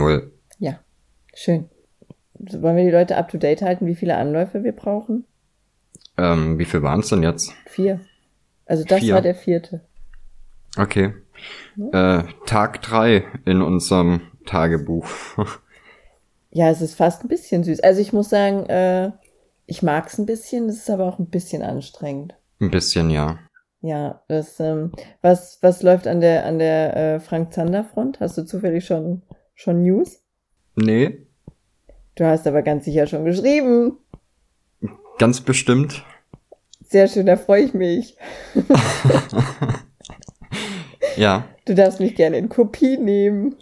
Null. Ja, schön. Wollen wir die Leute up to date halten, wie viele Anläufe wir brauchen? Ähm, wie viel waren es denn jetzt? Vier. Also das Vier. war der vierte. Okay. Äh, Tag drei in unserem Tagebuch. Ja, es ist fast ein bisschen süß. Also ich muss sagen, äh, ich mag's ein bisschen, es ist aber auch ein bisschen anstrengend. Ein bisschen, ja. Ja, das, ähm, was, was läuft an der, an der äh, Frank Zander Front? Hast du zufällig schon, schon News? Nee, Du hast aber ganz sicher schon geschrieben. ganz bestimmt. Sehr schön, da freue ich mich. Ja. Du darfst mich gerne in Kopie nehmen.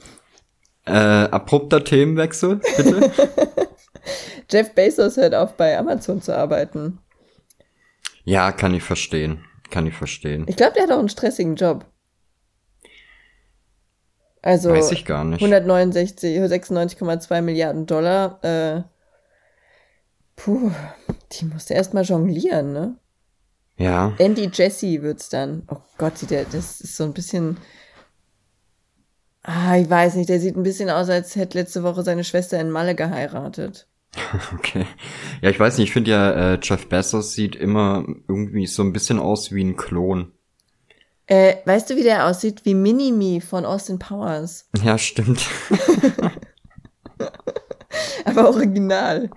Äh, abrupter Themenwechsel, bitte. Jeff Bezos hört auf, bei Amazon zu arbeiten. ja, kann ich verstehen. Kann ich verstehen. Ich glaube, der hat auch einen stressigen Job. Also Weiß ich gar nicht. 169, 96,2 Milliarden Dollar. Äh, puh, die musste erstmal jonglieren, ne? Ja. Andy Jesse wird's dann. Oh Gott, sieht der, das ist so ein bisschen. Ah, ich weiß nicht, der sieht ein bisschen aus, als hätte letzte Woche seine Schwester in Malle geheiratet. Okay. Ja, ich weiß nicht, ich finde ja, äh, Jeff Bezos sieht immer irgendwie so ein bisschen aus wie ein Klon. Äh, weißt du, wie der aussieht? Wie Minimi von Austin Powers. Ja, stimmt. Aber original.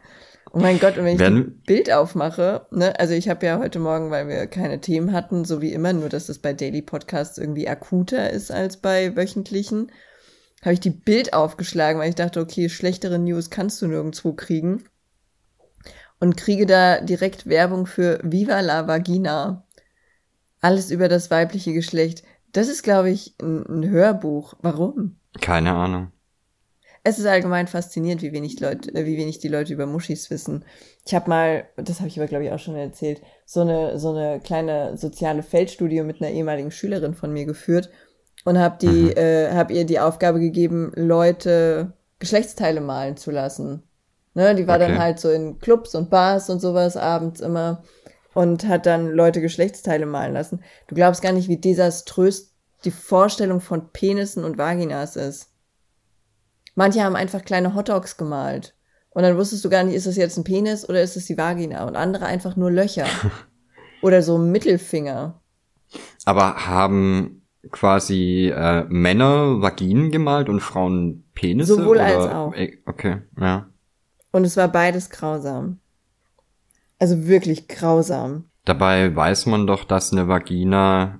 Oh mein Gott, und wenn ich Werden- ein Bild aufmache, ne, also ich habe ja heute Morgen, weil wir keine Themen hatten, so wie immer, nur dass es bei Daily Podcasts irgendwie akuter ist als bei wöchentlichen, habe ich die Bild aufgeschlagen, weil ich dachte, okay, schlechtere News kannst du nirgendwo kriegen. Und kriege da direkt Werbung für Viva la Vagina. Alles über das weibliche Geschlecht. Das ist, glaube ich, ein, ein Hörbuch. Warum? Keine Ahnung. Es ist allgemein faszinierend, wie wenig Leute, äh, wie wenig die Leute über Muschis wissen. Ich habe mal, das habe ich aber glaube ich auch schon erzählt, so eine so eine kleine soziale Feldstudie mit einer ehemaligen Schülerin von mir geführt und habe die, Mhm. äh, habe ihr die Aufgabe gegeben, Leute Geschlechtsteile malen zu lassen. Ne, die war dann Okay. halt so in Clubs und Bars und sowas abends immer und hat dann Leute Geschlechtsteile malen lassen. Du glaubst gar nicht, wie desaströs die Vorstellung von Penissen und Vaginas ist. Manche haben einfach kleine Hotdogs gemalt. Und dann wusstest du gar nicht, ist das jetzt ein Penis oder ist es die Vagina? Und andere einfach nur Löcher. oder so Mittelfinger. Aber haben quasi äh, Männer Vaginen gemalt und Frauen Penisse? Sowohl oder? als auch. Äh, Okay, ja. Und es war beides grausam. Also wirklich grausam. Dabei weiß man doch, dass eine Vagina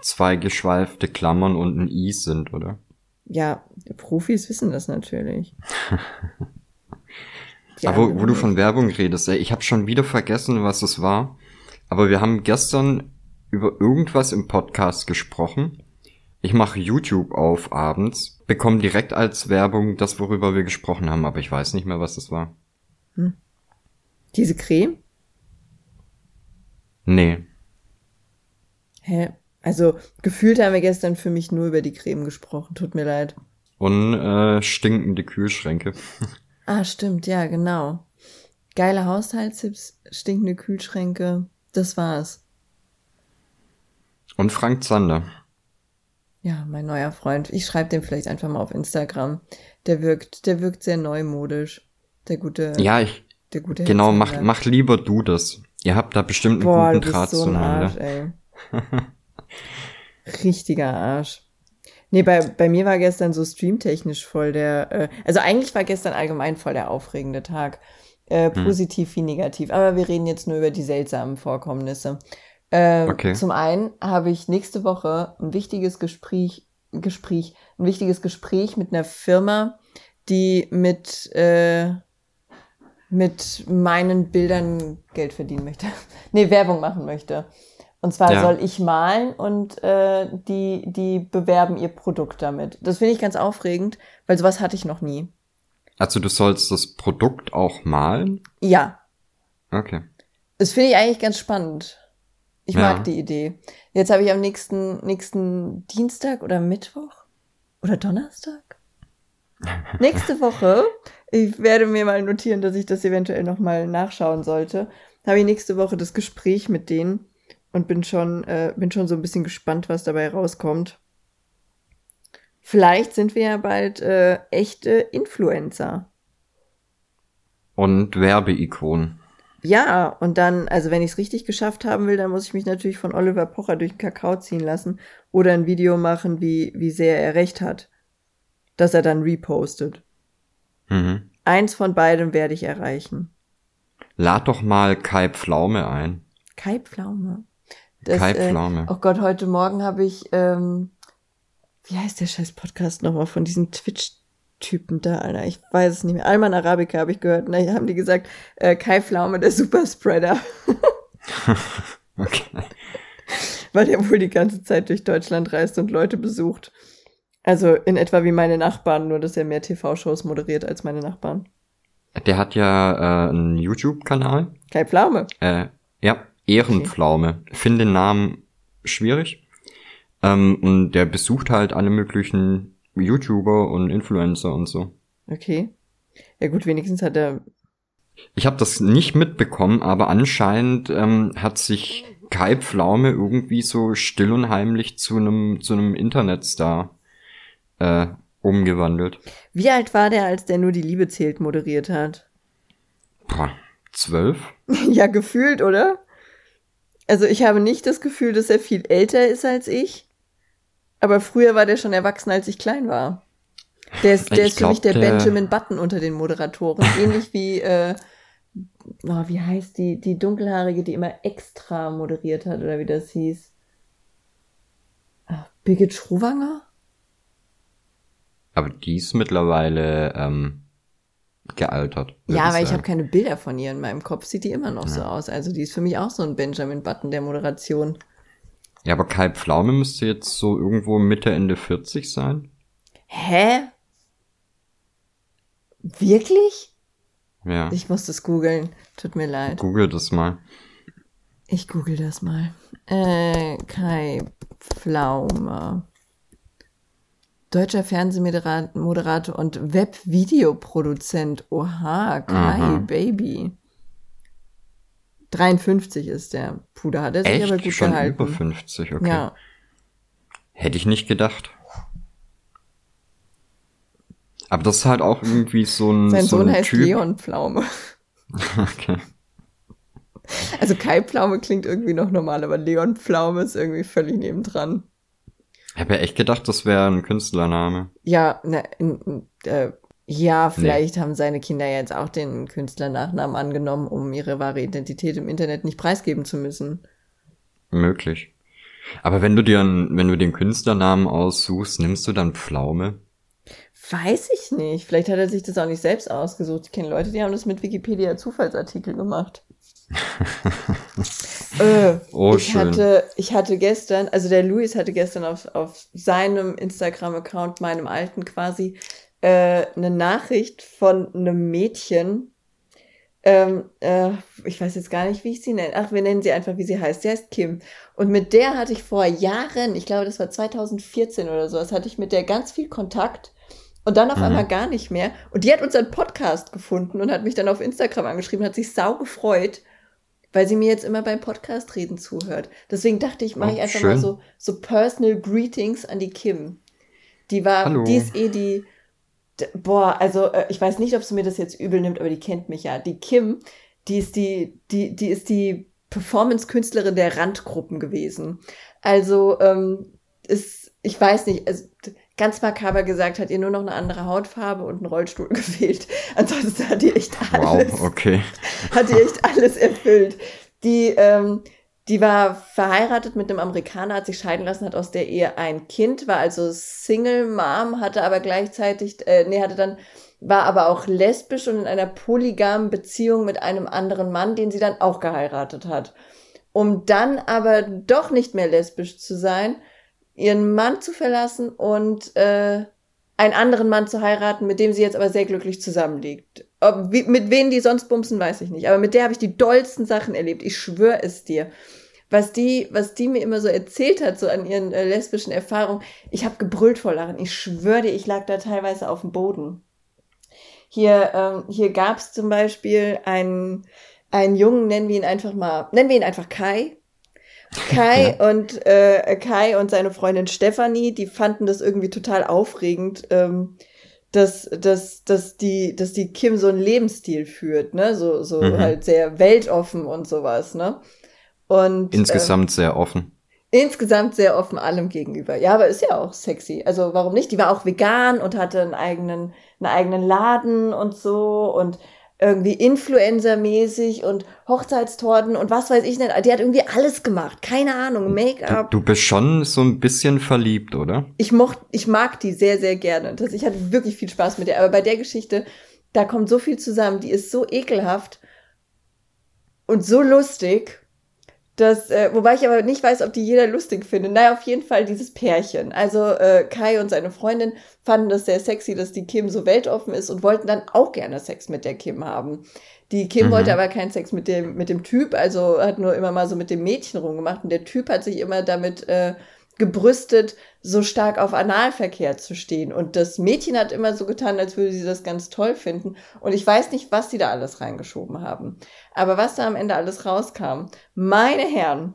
zwei geschweifte Klammern und ein I sind, oder? Ja, Profis wissen das natürlich. Aber wo, wo du von Werbung redest, ey, ich habe schon wieder vergessen, was es war. Aber wir haben gestern über irgendwas im Podcast gesprochen. Ich mache YouTube auf abends, bekomme direkt als Werbung das, worüber wir gesprochen haben, aber ich weiß nicht mehr, was es war. Diese Creme? Nee. Hä? Also, gefühlt haben wir gestern für mich nur über die Creme gesprochen. Tut mir leid. Und äh, stinkende Kühlschränke. Ah, stimmt, ja, genau. Geile Haushaltstipps, stinkende Kühlschränke. Das war's. Und Frank Zander. Ja, mein neuer Freund. Ich schreibe dem vielleicht einfach mal auf Instagram. Der wirkt, der wirkt sehr neumodisch. Der gute, Ja, ich, der gute genau, Herr mach, Zander. mach lieber du das. Ihr habt da bestimmt einen Boah, du guten bist Draht so ein Arsch, ey. Richtiger Arsch. Nee, bei, bei mir war gestern so streamtechnisch voll der, äh, also eigentlich war gestern allgemein voll der aufregende Tag. Äh, Hm. positiv wie negativ. Aber wir reden jetzt nur über die seltsamen Vorkommnisse. Ähm, Okay. Zum einen habe ich nächste Woche ein wichtiges Gespräch, Gespräch, ein wichtiges Gespräch mit einer Firma, die mit, äh, mit meinen Bildern Geld verdienen möchte. nee, Werbung machen möchte. Und zwar Ja. soll ich malen und äh, die, die bewerben ihr Produkt damit. Das finde ich ganz aufregend, weil sowas hatte ich noch nie. Also du sollst das Produkt auch malen? Ja, Okay. das finde ich eigentlich ganz spannend. Ich Ja. mag die Idee. Jetzt habe ich am nächsten, nächsten Dienstag oder Mittwoch oder Donnerstag? Nächste Woche, ich werde mir mal notieren, dass ich das eventuell nochmal nachschauen sollte, habe ich nächste Woche das Gespräch mit denen und bin schon, äh, bin schon so ein bisschen gespannt, was dabei rauskommt. Vielleicht sind wir ja bald äh, echte Influencer. Und Werbeikonen. Ja, und dann, also wenn ich es richtig geschafft haben will, dann muss ich mich natürlich von Oliver Pocher durch den Kakao ziehen lassen oder ein Video machen, wie, wie sehr er recht hat. Dass er dann repostet. Mhm. Eins von beidem werde ich erreichen. Lad doch mal Kai Pflaume ein. Kai Pflaume. Das, Kai Pflaume. Äh, oh Gott, heute Morgen habe ich, ähm, wie heißt der scheiß Podcast nochmal von diesen Twitch-Typen da, Alter? Ich weiß es nicht mehr. Alman Arabica habe ich gehört. Und da haben die gesagt, äh, Kai Pflaume, der Superspreader. okay. Weil der wohl die ganze Zeit durch Deutschland reist und Leute besucht. Also in etwa wie meine Nachbarn, nur dass er mehr TV-Shows moderiert als meine Nachbarn. Der hat ja äh, einen YouTube-Kanal. Kai Pflaume. Äh, ja, Ehrenpflaume. Okay. Finde den Namen schwierig. Ähm, und der besucht halt alle möglichen YouTuber und Influencer und so. Okay. Ja gut, wenigstens hat er. Ich habe das nicht mitbekommen, aber anscheinend ähm, hat sich Kai Pflaume irgendwie so still und heimlich zu einem zu einem Internetstar äh, umgewandelt. Wie alt war der, als der nur die Liebe zählt moderiert hat? Boah, zwölf? ja, gefühlt, oder? Also ich habe nicht das Gefühl, dass er viel älter ist als ich. Aber früher war der schon erwachsen, als ich klein war. Der ist, der ist für mich der, der, Benjamin Button unter den Moderatoren. Ähnlich wie, äh, oh, wie heißt die, die dunkelhaarige, die immer extra moderiert hat, oder wie das hieß. Ach, Birgit Schrowanger? Aber die ist mittlerweile ähm, gealtert. Ja, aber ich habe keine Bilder von ihr in meinem Kopf. Sieht die immer noch ja. so aus. Also die ist für mich auch so ein Benjamin Button der Moderation. Ja, aber Kai Pflaume müsste jetzt so irgendwo Mitte, Ende 40 sein. Hä? Wirklich? Ja. Ich muss das googeln. Tut mir leid. Google das mal. Ich google das mal. Äh, Kai Pflaume. Deutscher Fernsehmoderator und Webvideoproduzent. Oha, Kai, Aha. Baby. 53 ist der. Da hat er sich Echt? aber gut Schon gehalten. über 50, okay. Ja. Hätte ich nicht gedacht. Aber das ist halt auch irgendwie so ein. Sein so Sohn ein heißt typ. Leon Pflaume. okay. Also Kai Pflaume klingt irgendwie noch normal, aber Leon Pflaume ist irgendwie völlig nebendran. Ich habe ja echt gedacht, das wäre ein Künstlername. Ja, ne, äh, ja, vielleicht nee. haben seine Kinder jetzt auch den Künstlernachnamen angenommen, um ihre wahre Identität im Internet nicht preisgeben zu müssen. Möglich. Aber wenn du dir, wenn du den Künstlernamen aussuchst, nimmst du dann Pflaume? Weiß ich nicht. Vielleicht hat er sich das auch nicht selbst ausgesucht. Ich kenne Leute, die haben das mit Wikipedia Zufallsartikel gemacht. äh, oh, ich schön. hatte, ich hatte gestern, also der Luis hatte gestern auf, auf seinem Instagram-Account, meinem alten quasi, äh, eine Nachricht von einem Mädchen. Ähm, äh, ich weiß jetzt gar nicht, wie ich sie nenne. Ach, wir nennen sie einfach, wie sie heißt. Sie heißt Kim. Und mit der hatte ich vor Jahren, ich glaube, das war 2014 oder so, das hatte ich mit der ganz viel Kontakt. Und dann auf mhm. einmal gar nicht mehr. Und die hat unseren Podcast gefunden und hat mich dann auf Instagram angeschrieben, hat sich sau gefreut, weil sie mir jetzt immer beim Podcast reden zuhört. Deswegen dachte ich, mache oh, ich einfach schön. mal so, so Personal Greetings an die Kim. Die war, Hallo. die ist eh die, boah, also äh, ich weiß nicht, ob sie mir das jetzt übel nimmt, aber die kennt mich ja. Die Kim, die ist die, die, die ist die Performance-Künstlerin der Randgruppen gewesen. Also, ähm, ist, ich weiß nicht, also ganz makaber gesagt, hat ihr nur noch eine andere Hautfarbe und einen Rollstuhl gefehlt. Ansonsten hat die echt alles. Wow, okay. Hat die echt alles erfüllt. Die, ähm, die war verheiratet mit einem Amerikaner, hat sich scheiden lassen, hat aus der Ehe ein Kind, war also Single Mom, hatte aber gleichzeitig, äh, nee, hatte dann, war aber auch lesbisch und in einer polygamen Beziehung mit einem anderen Mann, den sie dann auch geheiratet hat. Um dann aber doch nicht mehr lesbisch zu sein, ihren Mann zu verlassen und äh, einen anderen Mann zu heiraten, mit dem sie jetzt aber sehr glücklich zusammenliegt. Ob, wie, mit wem die sonst bumsen, weiß ich nicht. Aber mit der habe ich die dollsten Sachen erlebt. Ich schwöre es dir. Was die, was die mir immer so erzählt hat, so an ihren äh, lesbischen Erfahrungen, ich habe gebrüllt vor Lachen. Ich schwöre dir, ich lag da teilweise auf dem Boden. Hier, ähm, hier gab es zum Beispiel einen, einen Jungen, nennen wir ihn einfach mal, nennen wir ihn einfach Kai. Kai ja. und äh, Kai und seine Freundin Stefanie, die fanden das irgendwie total aufregend, ähm, dass, dass, dass, die, dass die Kim so einen Lebensstil führt, ne? So, so mhm. halt sehr weltoffen und sowas, ne? Und insgesamt äh, sehr offen. Insgesamt sehr offen allem gegenüber. Ja, aber ist ja auch sexy. Also warum nicht? Die war auch vegan und hatte einen eigenen, einen eigenen Laden und so und irgendwie Influencer-mäßig und Hochzeitstorten und was weiß ich nicht. Die hat irgendwie alles gemacht. Keine Ahnung, Make-up. Du, du, bist schon so ein bisschen verliebt, oder? Ich mocht, ich mag die sehr, sehr gerne. Das, ich hatte wirklich viel Spaß mit der. Aber bei der Geschichte, da kommt so viel zusammen. Die ist so ekelhaft und so lustig. Das, äh, wobei ich aber nicht weiß, ob die jeder lustig findet. Naja, auf jeden Fall dieses Pärchen. Also äh, Kai und seine Freundin fanden das sehr sexy, dass die Kim so weltoffen ist und wollten dann auch gerne Sex mit der Kim haben. Die Kim mhm. wollte aber keinen Sex mit dem, mit dem Typ, also hat nur immer mal so mit dem Mädchen rumgemacht. Und der Typ hat sich immer damit äh, gebrüstet, so stark auf Analverkehr zu stehen. Und das Mädchen hat immer so getan, als würde sie das ganz toll finden. Und ich weiß nicht, was sie da alles reingeschoben haben. Aber was da am Ende alles rauskam, meine Herren,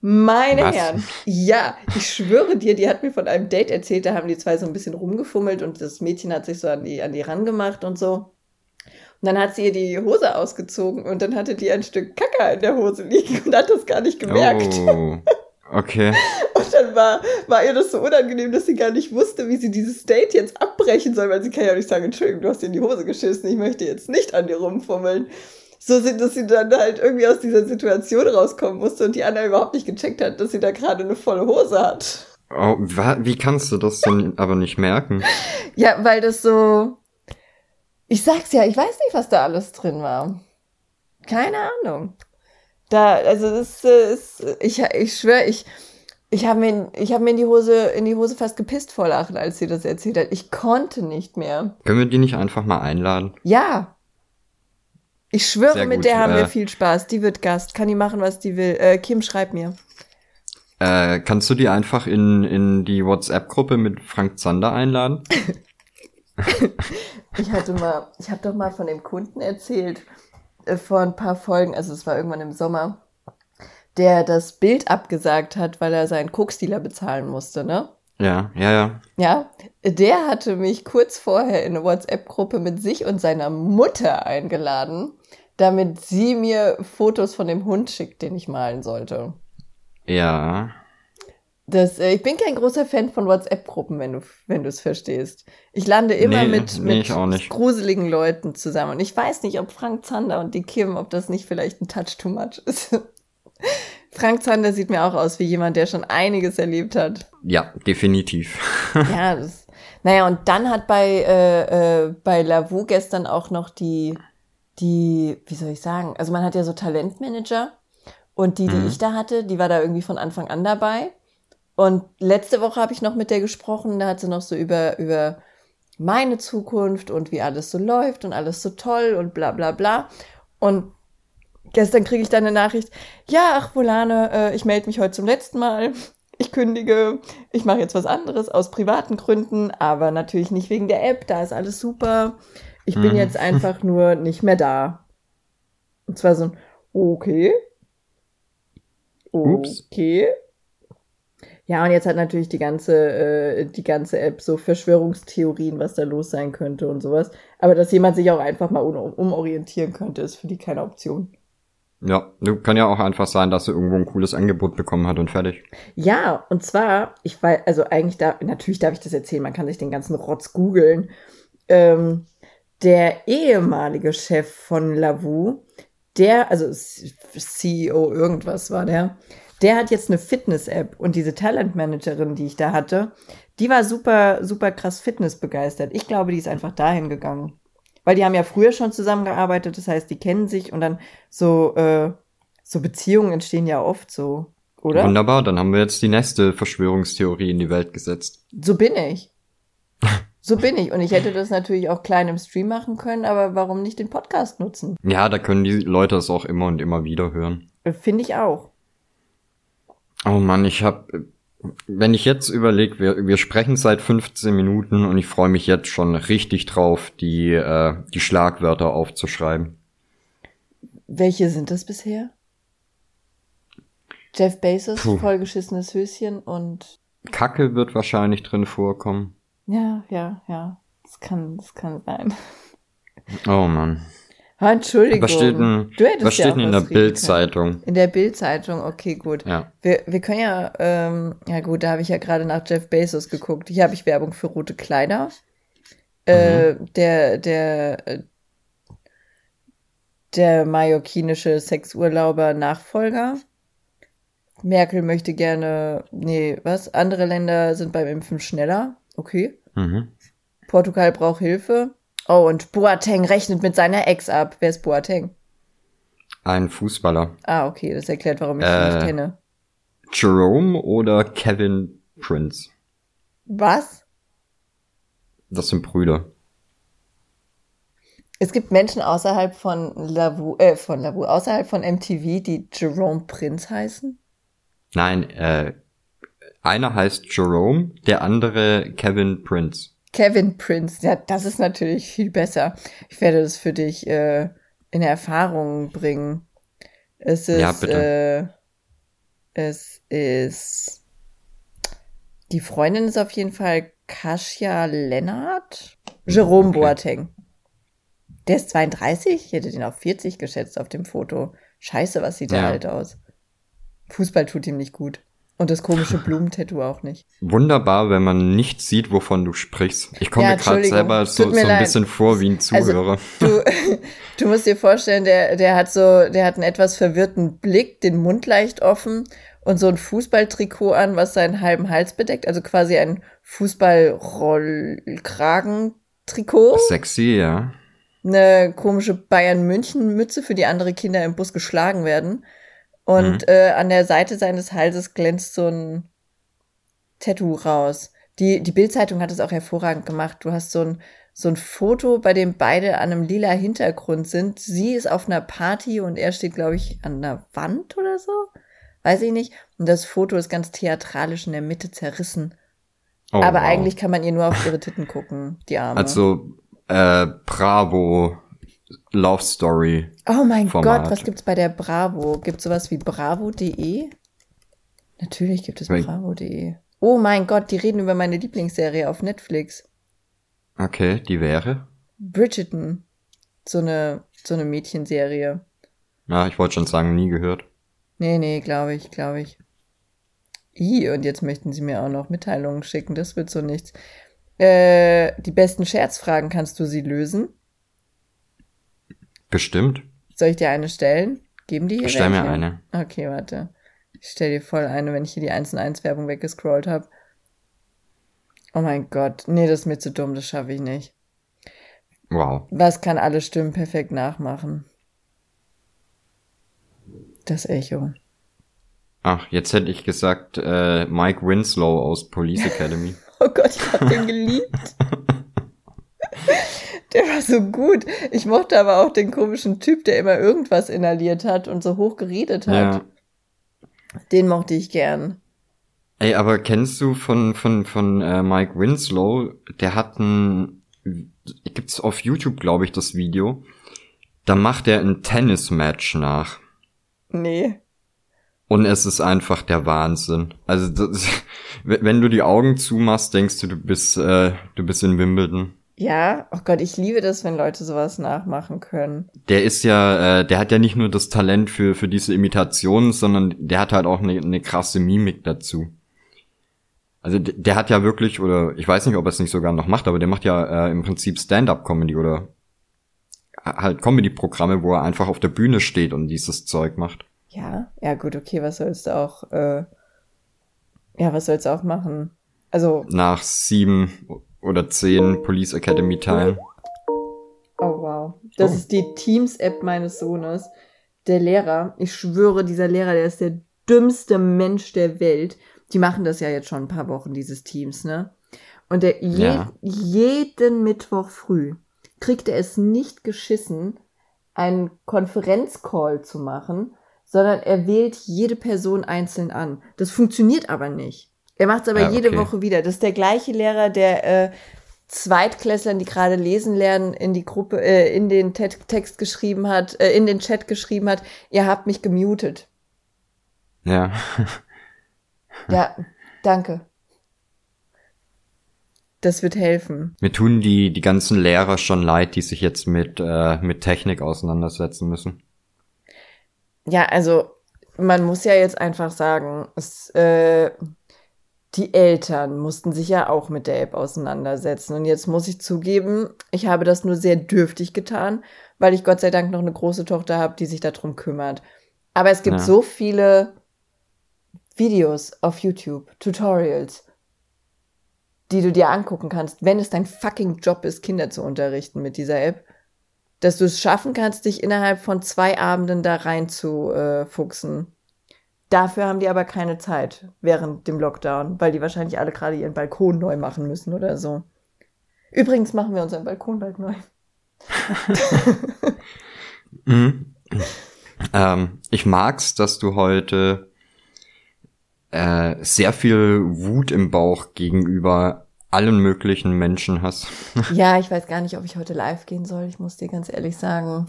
meine was? Herren, ja, ich schwöre dir, die hat mir von einem Date erzählt, da haben die zwei so ein bisschen rumgefummelt und das Mädchen hat sich so an die, an die rangemacht und so. Und dann hat sie ihr die Hose ausgezogen und dann hatte die ein Stück Kacker in der Hose liegen und hat das gar nicht gemerkt. Oh. Okay. Und dann war, war ihr das so unangenehm, dass sie gar nicht wusste, wie sie dieses Date jetzt abbrechen soll, weil sie kann ja nicht sagen, Entschuldigung, du hast dir in die Hose geschissen, ich möchte jetzt nicht an dir rumfummeln. So sind, dass sie dann halt irgendwie aus dieser Situation rauskommen musste und die Anna überhaupt nicht gecheckt hat, dass sie da gerade eine volle Hose hat. Oh, wie kannst du das denn aber nicht merken? Ja, weil das so. Ich sag's ja, ich weiß nicht, was da alles drin war. Keine Ahnung. Da, also das ist, ich, ich schwöre, ich, ich habe mir, ich hab mir in die Hose, in die Hose fast gepisst vor Lachen, als sie das erzählt hat. Ich konnte nicht mehr. Können wir die nicht einfach mal einladen? Ja. Ich schwöre, mit der haben äh, wir viel Spaß. Die wird Gast. Kann die machen, was die will. Äh, Kim, schreib mir. Äh, kannst du die einfach in, in die WhatsApp-Gruppe mit Frank Zander einladen? ich hatte mal, ich habe doch mal von dem Kunden erzählt, äh, vor ein paar Folgen, also es war irgendwann im Sommer, der das Bild abgesagt hat, weil er seinen Koksdealer bezahlen musste, ne? Ja, ja, ja. Ja, der hatte mich kurz vorher in eine WhatsApp-Gruppe mit sich und seiner Mutter eingeladen, damit sie mir Fotos von dem Hund schickt, den ich malen sollte. Ja. Das, äh, ich bin kein großer Fan von WhatsApp-Gruppen, wenn du wenn du es verstehst. Ich lande immer nee, mit, mit gruseligen Leuten zusammen. Und ich weiß nicht, ob Frank Zander und die Kim, ob das nicht vielleicht ein Touch too much ist. Frank Zander sieht mir auch aus wie jemand, der schon einiges erlebt hat. Ja, definitiv. ja, das, naja, und dann hat bei, äh, äh, bei Lavu gestern auch noch die, die, wie soll ich sagen, also man hat ja so Talentmanager und die, die mhm. ich da hatte, die war da irgendwie von Anfang an dabei. Und letzte Woche habe ich noch mit der gesprochen, da hat sie noch so über, über meine Zukunft und wie alles so läuft und alles so toll und bla bla bla. Und gestern kriege ich dann eine Nachricht, ja, ach Volane, äh, ich melde mich heute zum letzten Mal. Ich kündige, ich mache jetzt was anderes aus privaten Gründen, aber natürlich nicht wegen der App, da ist alles super. Ich bin mhm. jetzt einfach nur nicht mehr da. Und zwar so ein, okay. Okay. Ups. Ja, und jetzt hat natürlich die ganze, äh, die ganze App so Verschwörungstheorien, was da los sein könnte und sowas. Aber dass jemand sich auch einfach mal umorientieren könnte, ist für die keine Option. Ja, kann ja auch einfach sein, dass sie irgendwo ein cooles Angebot bekommen hat und fertig. Ja, und zwar, ich weiß, also eigentlich da, natürlich darf ich das erzählen, man kann sich den ganzen Rotz googeln. Ähm, der ehemalige Chef von Lavu, der, also CEO irgendwas war der, der hat jetzt eine Fitness-App und diese Talent-Managerin, die ich da hatte, die war super, super krass Fitness begeistert. Ich glaube, die ist einfach dahin gegangen. Weil die haben ja früher schon zusammengearbeitet, das heißt, die kennen sich und dann so, äh, so Beziehungen entstehen ja oft so, oder? Wunderbar, dann haben wir jetzt die nächste Verschwörungstheorie in die Welt gesetzt. So bin ich. So bin ich. Und ich hätte das natürlich auch klein im Stream machen können, aber warum nicht den Podcast nutzen? Ja, da können die Leute es auch immer und immer wieder hören. Finde ich auch. Oh Mann, ich hab, wenn ich jetzt überlege, wir, wir sprechen seit 15 Minuten und ich freue mich jetzt schon richtig drauf, die, äh, die Schlagwörter aufzuschreiben. Welche sind das bisher? Jeff Bezos, Puh. vollgeschissenes Höschen und Kacke wird wahrscheinlich drin vorkommen. ja, ja, ja. Das kann, das kann sein. Oh Mann. Ah, Entschuldigung. Was steht denn, du hättest was ja steht auch denn in der. Bildzeitung? In der Bildzeitung, okay, gut. Ja. Wir, wir können ja, ähm, ja gut, da habe ich ja gerade nach Jeff Bezos geguckt. Hier habe ich Werbung für rote Kleider. Äh, der, der, äh, der mallorquinische Sexurlauber Nachfolger. Merkel möchte gerne, nee, was? Andere Länder sind beim Impfen schneller. Okay. Mhm. Portugal braucht Hilfe. Oh, und Boateng rechnet mit seiner Ex ab. Wer ist Boateng? Ein Fußballer. Ah, okay, das erklärt, warum ich ihn Äh. nicht kenne. Jerome oder Kevin Prince? Was? Das sind Brüder. Es gibt Menschen außerhalb von Lavu, äh, von Lavu, außerhalb von MTV, die Jerome Prince heißen? Nein, äh, einer heißt Jerome, der andere Kevin Prince. Kevin Prince, ja, das ist natürlich viel besser. Ich werde das für dich äh, in Erfahrung bringen. Es ist, Ja, bitte. Äh, es ist, die Freundin ist auf jeden Fall Kasia Lennart. Jerome Okay. Boateng. Der ist 32? Ich hätte den auf 40 geschätzt auf dem Foto. Scheiße, was sieht der Ja. alt aus. Fußball tut ihm nicht gut. Und das komische Blumenttattoo auch nicht. Wunderbar, wenn man nicht sieht, wovon du sprichst. Ich komme Ja, mir gerade selber so, so ein leid. bisschen vor wie ein Also, Zuhörer. Du, du musst dir vorstellen, der, der hat so, der hat einen etwas verwirrten Blick, den Mund leicht offen und so ein Fußballtrikot an, was seinen halben Hals bedeckt, also quasi ein Fußballrollkragentrikot. Sexy, ja. Eine komische Bayern-München-Mütze, für die andere Kinder im Bus geschlagen werden. Und Mhm. äh, an der Seite seines Halses glänzt so ein Tattoo raus. Die, die Bild-Zeitung hat es auch hervorragend gemacht. Du hast so ein, so ein Foto, bei dem beide an einem lila Hintergrund sind. Sie ist auf einer Party und er steht, glaube ich, an einer Wand oder so. Weiß ich nicht. Und das Foto ist ganz theatralisch in der Mitte zerrissen. Oh, Aber wow. eigentlich kann man ihr nur auf ihre Titten gucken, die Arme. Also, äh, Bravo, Love Story. Oh mein Format. Gott, was gibt's bei der Bravo? Gibt's sowas wie bravo.de? Natürlich gibt es bravo.de. Oh mein Gott, die reden über meine Lieblingsserie auf Netflix. Okay, die wäre. Bridgerton. So eine, so eine Mädchenserie. Ja, ich wollte schon sagen, nie gehört. Nee, nee, glaube ich, glaube ich. I, und jetzt möchten sie mir auch noch Mitteilungen schicken. Das wird so nichts. Äh, die besten Scherzfragen kannst du sie lösen. Bestimmt. Soll ich dir eine stellen? Geben die hier Stell mir welche? eine. Okay, warte. Ich stell dir voll eine, wenn ich hier die 1 1 Werbung weggescrollt habe. Oh mein Gott. Nee, das ist mir zu dumm, das schaffe ich nicht. Wow. Was kann alle Stimmen perfekt nachmachen? Das Echo. Ach, jetzt hätte ich gesagt, äh, Mike Winslow aus Police Academy. Oh Gott, ich hab den geliebt. Der war so gut. Ich mochte aber auch den komischen Typ, der immer irgendwas inhaliert hat und so hoch geredet hat. ja. Den mochte ich gern. Ey, aber kennst du von, von, von äh, Mike Winslow, der hat ein, gibt's auf YouTube, glaube ich, das Video. Da macht er ein Tennismatch nach. Nee. Und es ist einfach der Wahnsinn. Also, das, wenn du die Augen zumachst, denkst du, du bist, äh, du bist in Wimbledon. Ja, oh Gott, ich liebe das, wenn Leute sowas nachmachen können. Der ist ja, äh, der hat ja nicht nur das Talent für, für diese Imitationen, sondern der hat halt auch eine, eine krasse Mimik dazu. Also der, der hat ja wirklich, oder ich weiß nicht, ob er es nicht sogar noch macht, aber der macht ja äh, im Prinzip Stand-up-Comedy oder halt Comedy-Programme, wo er einfach auf der Bühne steht und dieses Zeug macht. Ja, ja gut, okay, was sollst du auch, äh, ja, was sollst du auch machen? Also, Nach sieben oder zehn Police Academy Teilen. oh wow. Das Oh. ist die Teams-App meines Sohnes. Der Lehrer, ich schwöre, dieser Lehrer, der ist der dümmste Mensch der Welt. Die machen das ja jetzt schon ein paar Wochen, dieses Teams, ne? Und der je, Ja. jeden Mittwoch früh kriegt er es nicht geschissen, einen Konferenzcall zu machen, sondern er wählt jede Person einzeln an. Das funktioniert aber nicht. Er macht es aber Ah, jede okay. Woche wieder. Das ist der gleiche Lehrer, der äh, Zweitklässlern, die gerade lesen lernen, in die Gruppe, äh, in den Te Text geschrieben hat, äh, in den Chat geschrieben hat, ihr habt mich gemutet. Ja. Ja, danke. Das wird helfen. Mir tun die, die ganzen Lehrer schon leid, die sich jetzt mit, äh, mit Technik auseinandersetzen müssen. Ja, also man muss ja jetzt einfach sagen, es, äh, die Eltern mussten sich ja auch mit der App auseinandersetzen. Und jetzt muss ich zugeben, ich habe das nur sehr dürftig getan, weil ich Gott sei Dank noch eine große Tochter habe, die sich darum kümmert. Aber es gibt Ja. so viele Videos auf YouTube, Tutorials, die du dir angucken kannst, wenn es dein fucking Job ist, Kinder zu unterrichten mit dieser App, dass du es schaffen kannst, dich innerhalb von zwei Abenden da rein zu äh, fuchsen. Dafür haben die aber keine Zeit während dem Lockdown, weil die wahrscheinlich alle gerade ihren Balkon neu machen müssen oder so. Übrigens machen wir unseren Balkon bald neu. Mhm. Ähm, ich mag's, dass du heute äh, sehr viel Wut im Bauch gegenüber allen möglichen Menschen hast. Ja, ich weiß gar nicht, ob ich heute live gehen soll. Ich muss dir ganz ehrlich sagen.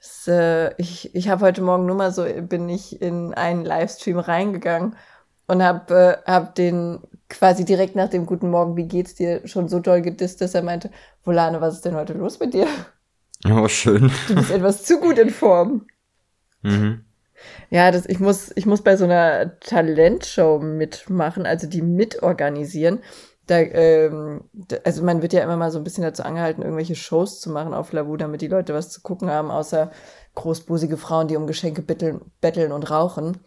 Es, äh, ich ich habe heute Morgen nur mal so, bin ich in einen Livestream reingegangen und habe äh, hab den quasi direkt nach dem Guten Morgen, wie geht's dir, schon so doll gedisst, dass er meinte, Volane, was ist denn heute los mit dir? Oh, schön. Du bist etwas zu gut in Form. Mhm. Ja, das, ich muss, ich muss bei so einer Talentshow mitmachen, also die mitorganisieren. Da, ähm, also man wird ja immer mal so ein bisschen dazu angehalten, irgendwelche Shows zu machen auf Lavu, damit die Leute was zu gucken haben, außer großbusige Frauen, die um Geschenke betteln, betteln und rauchen.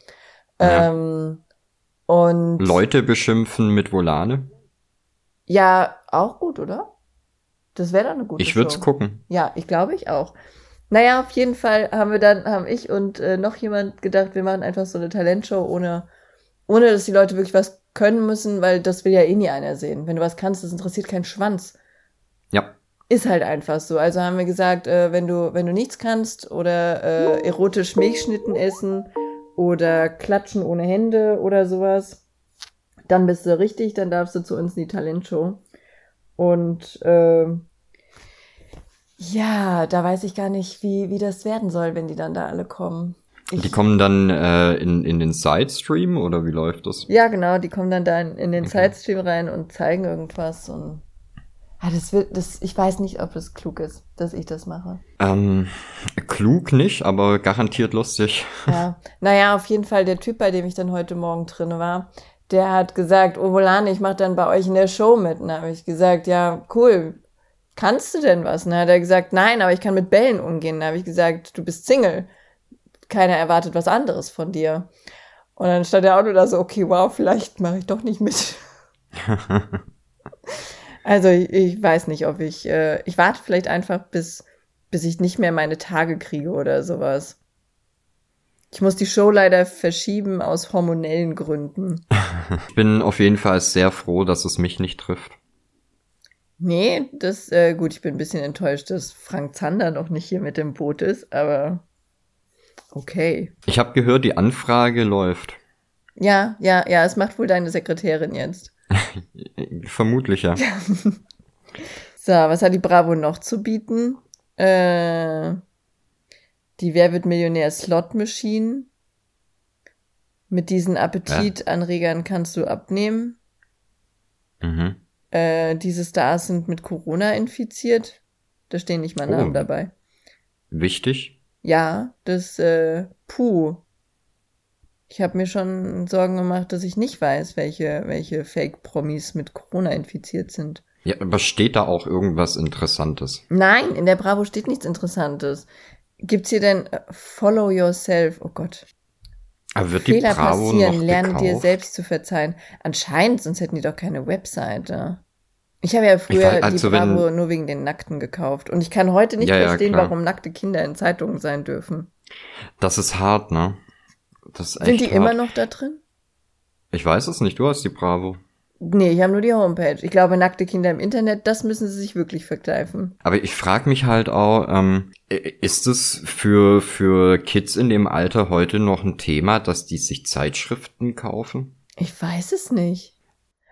Ja. Ähm, und Leute beschimpfen mit Volane. ja, auch gut, oder? Das wäre doch eine gute Ich würd's Show. gucken. Ja, ich glaube ich auch. Naja, auf jeden Fall haben wir dann, haben ich und äh, noch jemand gedacht, wir machen einfach so eine Talentshow ohne, ohne dass die Leute wirklich was können müssen, weil das will ja eh nie einer sehen. Wenn du was kannst, das interessiert keinen Schwanz. Ja. Ist halt einfach so. Also haben wir gesagt, äh, wenn du, wenn du nichts kannst oder äh, erotisch Milchschnitten essen oder klatschen ohne Hände oder sowas, dann bist du richtig, dann darfst du zu uns in die Talentshow. Und ähm, ja, da weiß ich gar nicht, wie, wie das werden soll, wenn die dann da alle kommen. Ich, Die kommen dann äh, in, in den Sidestream oder wie läuft das? ja, genau, die kommen dann da in, in den Okay. Sidestream rein und zeigen irgendwas und ah, das wird, das, ich weiß nicht, ob das klug ist, dass ich das mache. Ähm, klug nicht, aber garantiert lustig. Ja, naja, auf jeden Fall der Typ, bei dem ich dann heute Morgen drin war, der hat gesagt, oh Volane, ich mach dann bei euch in der Show mit. Und da habe ich gesagt, ja, cool, kannst du denn was? Und dann hat er gesagt, nein, aber ich kann mit Bällen umgehen. Da habe ich gesagt, du bist Single. Keiner erwartet was anderes von dir. Und dann stand der Auto da so, okay, wow, vielleicht mache ich doch nicht mit. also ich, ich weiß nicht, ob ich, äh, ich warte vielleicht einfach, bis, bis ich nicht mehr meine Tage kriege oder sowas. Ich muss die Show leider verschieben aus hormonellen Gründen. Ich bin auf jeden Fall sehr froh, dass es mich nicht trifft. Nee, das, äh, gut, ich bin ein bisschen enttäuscht, dass Frank Zander noch nicht hier mit dem Boot ist, aber okay. Ich habe gehört, die Anfrage läuft. Ja, ja, ja, es macht wohl deine Sekretärin jetzt. Vermutlich ja. So, was hat die Bravo noch zu bieten? Äh, die Wer wird Millionär Slot Machine. Mit diesen Appetitanregern kannst du abnehmen. Mhm. Äh, diese Stars sind mit Corona infiziert. Da stehen nicht mal Oh. Namen dabei. Wichtig. Ja, das, äh, puh. Ich habe mir schon Sorgen gemacht, dass ich nicht weiß, welche, welche Fake-Promis mit Corona infiziert sind. Ja, aber steht da auch irgendwas Interessantes? Nein, in der Bravo steht nichts Interessantes. Gibt's hier denn äh, Follow Yourself? Oh Gott. Aber wird die Fehler Bravo passieren, noch lerne dir gekauft? selbst zu verzeihen. Anscheinend, sonst hätten die doch keine Webseite. Ich habe ja früher weiß, also die Bravo wenn- nur wegen den Nackten gekauft. Und ich kann heute nicht Ja, ja, verstehen, klar. warum nackte Kinder in Zeitungen sein dürfen. Das ist hart, ne? Das ist Sind die hart. immer noch da drin? Ich weiß es nicht, du hast die Bravo. Nee, ich habe nur die Homepage. Ich glaube, nackte Kinder im Internet, das müssen sie sich wirklich verkneifen. Aber ich frage mich halt auch, ähm, ist es für, für Kids in dem Alter heute noch ein Thema, dass die sich Zeitschriften kaufen? Ich weiß es nicht.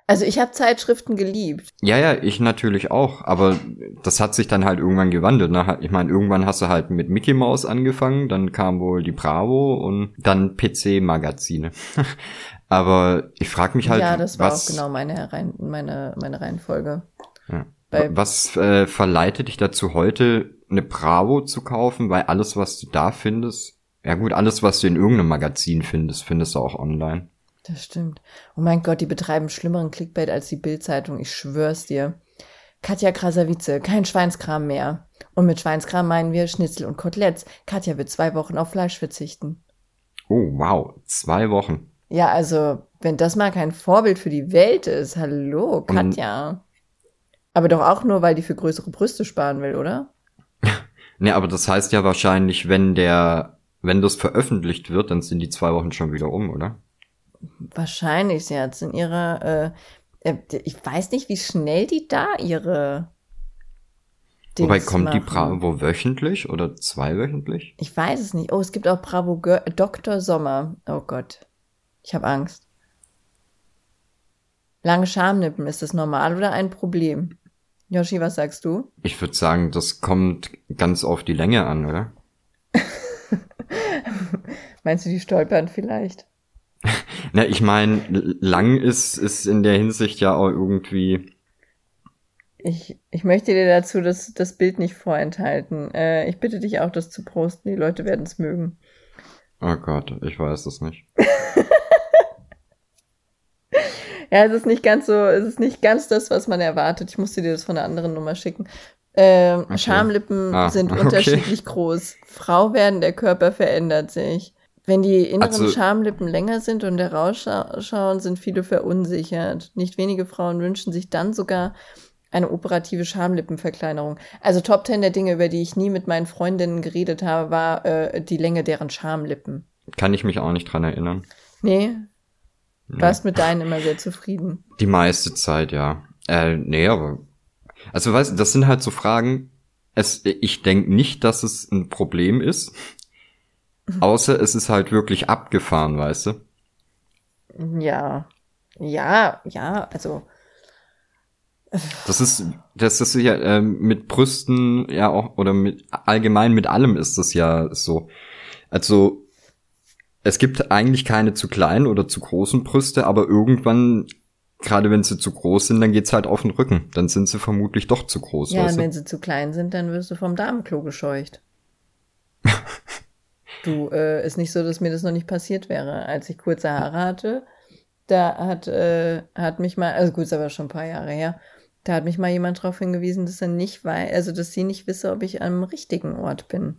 Also ich habe Zeitschriften geliebt. Ja, ja, ich natürlich auch, aber das hat sich dann halt irgendwann gewandelt. Ne? Ich meine, irgendwann hast du halt mit Mickey Mouse angefangen, dann kam wohl die Bravo und dann PC-Magazine. aber ich frage mich halt, ja, das war was, auch genau meine, Rein meine, meine Reihenfolge. Ja. Was äh, verleitet dich dazu, heute eine Bravo zu kaufen? Weil alles, was du da findest, ja gut, alles, was du in irgendeinem Magazin findest, findest du auch online. Das stimmt. Oh mein Gott, die betreiben schlimmeren Clickbait als die Bildzeitung. Ich schwör's dir. Katja Krasavice, kein Schweinskram mehr. Und mit Schweinskram meinen wir Schnitzel und Koteletts. Katja wird zwei Wochen auf Fleisch verzichten. Oh, wow, zwei Wochen. Ja, also, wenn das mal kein Vorbild für die Welt ist, hallo, Und- Katja. Aber doch auch nur, weil die für größere Brüste sparen will, oder? Ne, aber das heißt ja wahrscheinlich, wenn der, wenn das veröffentlicht wird, dann sind die zwei Wochen schon wieder um, oder? Wahrscheinlich, sie hat in ihrer, äh, äh, ich weiß nicht, wie schnell die da ihre Wobei Dings kommt die machen. Bravo wöchentlich oder zweiwöchentlich? Ich weiß es nicht. Oh, es gibt auch Bravo Gir Dr. Sommer. Oh Gott. Ich habe Angst. Lange Schamlippen, ist das normal oder ein Problem? Yoshi, was sagst du? Ich würde sagen, das kommt ganz auf die Länge an, oder? Meinst du, die stolpern vielleicht? Na, ich meine, lang ist, ist in der Hinsicht ja auch irgendwie. Ich, ich möchte dir dazu das, das Bild nicht vorenthalten. Äh, ich bitte dich auch, das zu posten. Die Leute werden es mögen. Oh Gott, ich weiß es nicht. Ja, es ist nicht ganz so, es ist nicht ganz das, was man erwartet. Ich musste dir das von einer anderen Nummer schicken. Ähm, Okay. Schamlippen Ah, sind okay. unterschiedlich groß. Frau werden, der Körper verändert sich. Wenn die inneren Also- Schamlippen länger sind und herausschauen, sind viele verunsichert. Nicht wenige Frauen wünschen sich dann sogar eine operative Schamlippenverkleinerung. Also Top 10 der Dinge, über die ich nie mit meinen Freundinnen geredet habe, war äh, die Länge deren Schamlippen. Kann ich mich auch nicht dran erinnern. Nee, Nee. warst mit deinen immer sehr zufrieden. Die meiste Zeit, ja. Äh, nee, aber. Also weißt du, das sind halt so Fragen. Es, ich denke nicht, dass es ein Problem ist. Außer es ist halt wirklich abgefahren, weißt du? Ja, ja, ja, also Das ist, das ist ja äh, mit Brüsten ja auch, oder mit allgemein mit allem ist das ja so. Also es gibt eigentlich keine zu kleinen oder zu großen Brüste, aber irgendwann, gerade wenn sie zu groß sind, dann geht's halt auf den Rücken. Dann sind sie vermutlich doch zu groß, ja, weißt und wenn sie zu klein sind, dann wirst du vom Damenklo gescheucht. Du, äh, ist nicht so, dass mir das noch nicht passiert wäre. Als ich kurze Haare hatte, da hat, äh, hat mich mal, also gut, ist aber schon ein paar Jahre her, da hat mich mal jemand darauf hingewiesen, dass er nicht weiß, also dass sie nicht wisse, ob ich am richtigen Ort bin.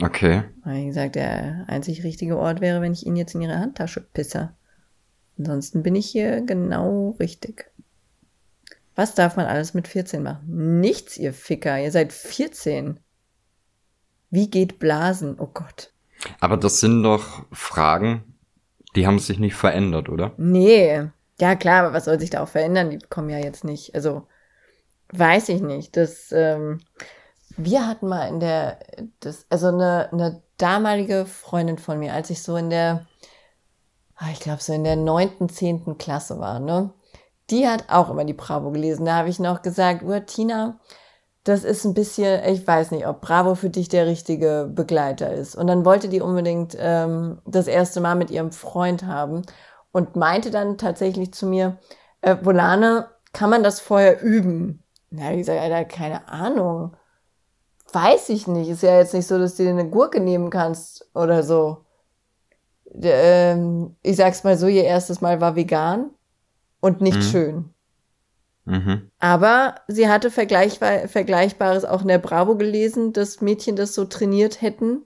Okay. Habe ich gesagt, der einzig richtige Ort wäre, wenn ich ihn jetzt in ihre Handtasche pisse. Ansonsten bin ich hier genau richtig. Was darf man alles mit 14 machen? Nichts, ihr Ficker. Ihr seid 14. Wie geht Blasen? Oh Gott. Aber das sind doch Fragen, die haben sich nicht verändert, oder? Nee. Ja, klar, aber was soll sich da auch verändern? Die kommen ja jetzt nicht. Also, weiß ich nicht. Das, ähm, wir hatten mal in der, das, also eine, eine damalige Freundin von mir, als ich so in der, ah, ich glaube so in der neunten, zehnten Klasse war, ne? Die hat auch immer die Bravo gelesen. Da habe ich noch gesagt, oh, Tina, das ist ein bisschen, ich weiß nicht, ob Bravo für dich der richtige Begleiter ist. Und dann wollte die unbedingt ähm, das erste Mal mit ihrem Freund haben und meinte dann tatsächlich zu mir, äh, Volane, kann man das vorher üben? Na, ich gesagt, Alter, keine Ahnung. Weiß ich nicht. Ist ja jetzt nicht so, dass du dir eine Gurke nehmen kannst oder so. Ähm, ich sag's mal so, ihr erstes Mal war vegan und nicht Mhm. schön. Mhm. Aber sie hatte Vergleichbar Vergleichbares auch in der Bravo gelesen, dass Mädchen das so trainiert hätten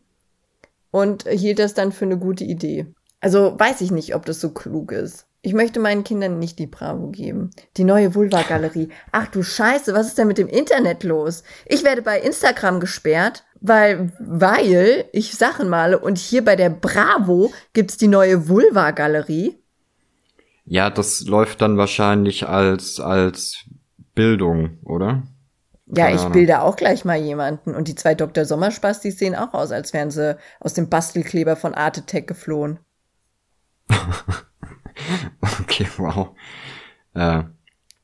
und hielt das dann für eine gute Idee. Also weiß ich nicht, ob das so klug ist. Ich möchte meinen Kindern nicht die Bravo geben. Die neue Vulva-Galerie. Ach du Scheiße, was ist denn mit dem Internet los? Ich werde bei Instagram gesperrt, weil, weil ich Sachen male und hier bei der Bravo gibt's die neue Vulva-Galerie. Ja, das läuft dann wahrscheinlich als, als Bildung, oder? Ja, ich bilde auch gleich mal jemanden. Und die zwei Dr. Sommerspastis sehen auch aus, als wären sie aus dem Bastelkleber von Artetech geflohen. Okay, wow. Äh,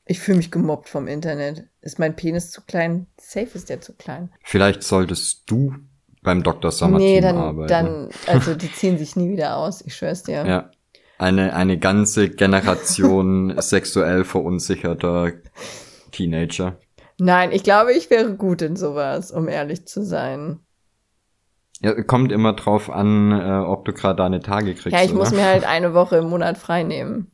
Ich fühle mich gemobbt vom Internet. Ist mein Penis zu klein? Safe ist der zu klein. vielleicht solltest du beim Dr. Sommer nee, dann, arbeiten. dann, also die ziehen sich nie wieder aus, ich schwör's dir. Ja. Eine, eine ganze Generation sexuell verunsicherter Teenager. Nein, ich glaube, ich wäre gut in sowas, um ehrlich zu sein. Ja, kommt immer drauf an, äh, ob du gerade deine Tage kriegst. Ja, ich oder? muss mir halt eine Woche im Monat frei nehmen.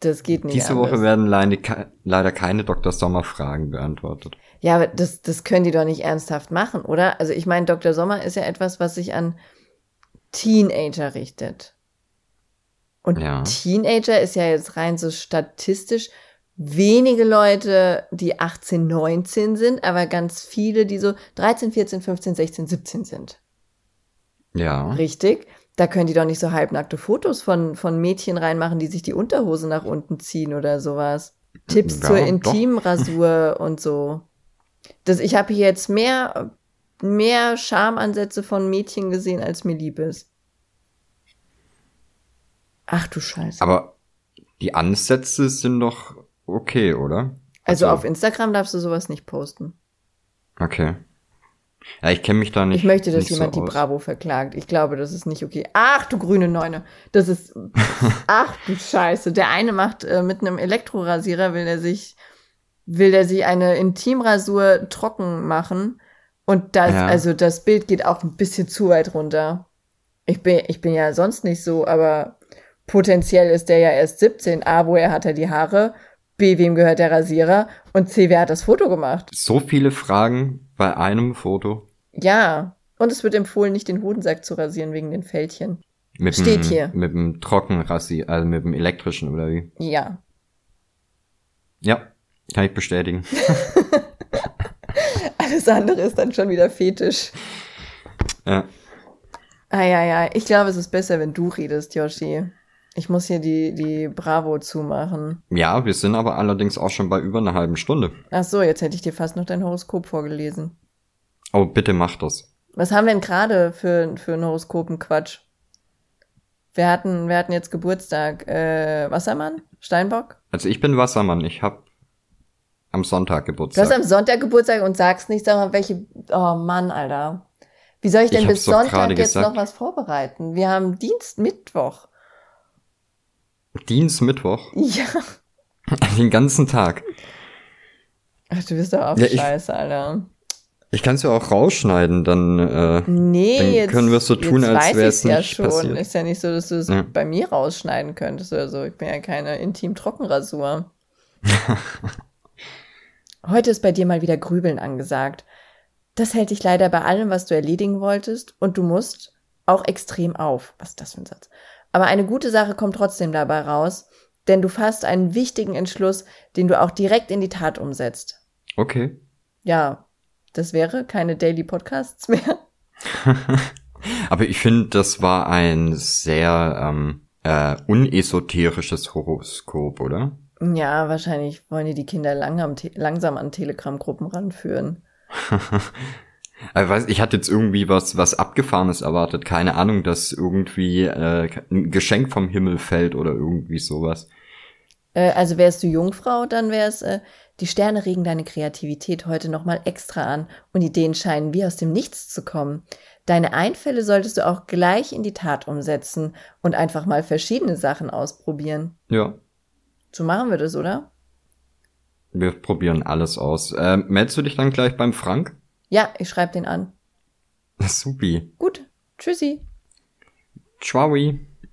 Das geht nicht. Diese anders. Woche werden leider, leider keine Dr. Sommer Fragen beantwortet. Ja, aber das, das können die doch nicht ernsthaft machen, oder? Also ich meine, Dr. Sommer ist ja etwas, was sich an Teenager richtet. Und Ja. Teenager ist ja jetzt rein so statistisch wenige Leute, die 18, 19 sind, aber ganz viele, die so 13, 14, 15, 16, 17 sind. Ja. Richtig? Da können die doch nicht so halbnackte Fotos von, von Mädchen reinmachen, die sich die Unterhose nach unten ziehen oder sowas. Tipps Ja, zur. Intimrasur und so. Das, ich habe hier jetzt mehr, mehr Schamansätze von Mädchen gesehen, als mir lieb ist. Ach du Scheiße. Aber die Ansätze sind doch okay, oder? also also- auf Instagram darfst du sowas nicht posten. Okay. Ja, ich kenne mich da nicht. Ich möchte, dass jemand so die. Bravo verklagt. Ich glaube, das ist nicht okay. Ach, du grüne Neune. Das ist. Ach, du Scheiße. Der eine macht äh, mit einem Elektrorasierer, will er sich, will er sich eine Intimrasur trocken machen. Und das, Ja. also das Bild geht auch ein bisschen zu weit runter. Ich bin, ich bin ja sonst nicht so, aber potenziell ist der ja erst 17. A, woher hat er die Haare? B, wem gehört der Rasierer? Und C, wer hat das Foto gemacht? So viele Fragen bei einem Foto. Ja. Und es wird empfohlen, nicht den Hodensack zu rasieren wegen den Fältchen. Mit Steht dem, hier. Mit dem Trockenrassi, also mit dem elektrischen oder wie? Ja. Ja, kann ich bestätigen. Alles andere ist dann schon wieder fetisch. ja. Ah ja, ja. Ich glaube, es ist besser, wenn du redest, Yoshi. Ich muss hier die, die Bravo zumachen. ja, wir sind aber allerdings auch schon bei über einer halben Stunde. Ach so, jetzt hätte ich dir fast noch dein Horoskop vorgelesen. Oh, bitte mach das. Was haben wir denn gerade für, für ein Horoskopenquatsch? Wir hatten, wir hatten jetzt Geburtstag. Äh, Wassermann? Steinbock? Also ich bin Wassermann, ich hab am Sonntag Du Geburtstag. hast am Sonntag Geburtstag und sagst nicht, sag mal, welche. Oh Mann, Alter. Wie soll ich denn Ich bis Sonntag jetzt gesagt. noch was vorbereiten? Wir haben Dienst, Mittwoch. Dienst, Mittwoch. Ja. Den ganzen Tag. Ach, du bist doch auch Ja, ich- scheiße, Alter. Ich kann es ja auch rausschneiden, dann äh, Nee, Dann jetzt, können wir es so tun, als weiß wär's ich's ja nicht schon. passiert. Ist ja nicht so, dass du es Ja. bei mir rausschneiden könntest oder so. Ich bin ja keine Intim-Trockenrasur. Heute ist bei dir mal wieder Grübeln angesagt. Das hält dich leider bei allem, was du erledigen wolltest, und du musst auch extrem auf. Was ist das für ein Satz? Aber eine gute Sache kommt trotzdem dabei raus, denn du fasst einen wichtigen Entschluss, den du auch direkt in die Tat umsetzt. okay. Ja, das wäre keine Daily Podcasts mehr. Aber ich finde, das war ein sehr ähm, äh, unesoterisches Horoskop, oder? Ja, wahrscheinlich wollen die die Kinder lang am langsam an Telegram-Gruppen ranführen. Ich, weiß, ich hatte jetzt irgendwie was, was Abgefahrenes erwartet. Keine Ahnung, dass irgendwie äh, ein Geschenk vom Himmel fällt oder irgendwie sowas. Äh, also wärst du Jungfrau, dann wär's, äh, die Sterne regen deine Kreativität heute nochmal extra an und Ideen scheinen wie aus dem Nichts zu kommen. Deine Einfälle solltest du auch gleich in die Tat umsetzen und einfach mal verschiedene Sachen ausprobieren. Ja, So machen wir das, oder? wir probieren alles aus. Äh, meldest du dich dann gleich beim Frank? Ja, ich schreibe den an. Supi. Gut. Tschüssi. Ciao.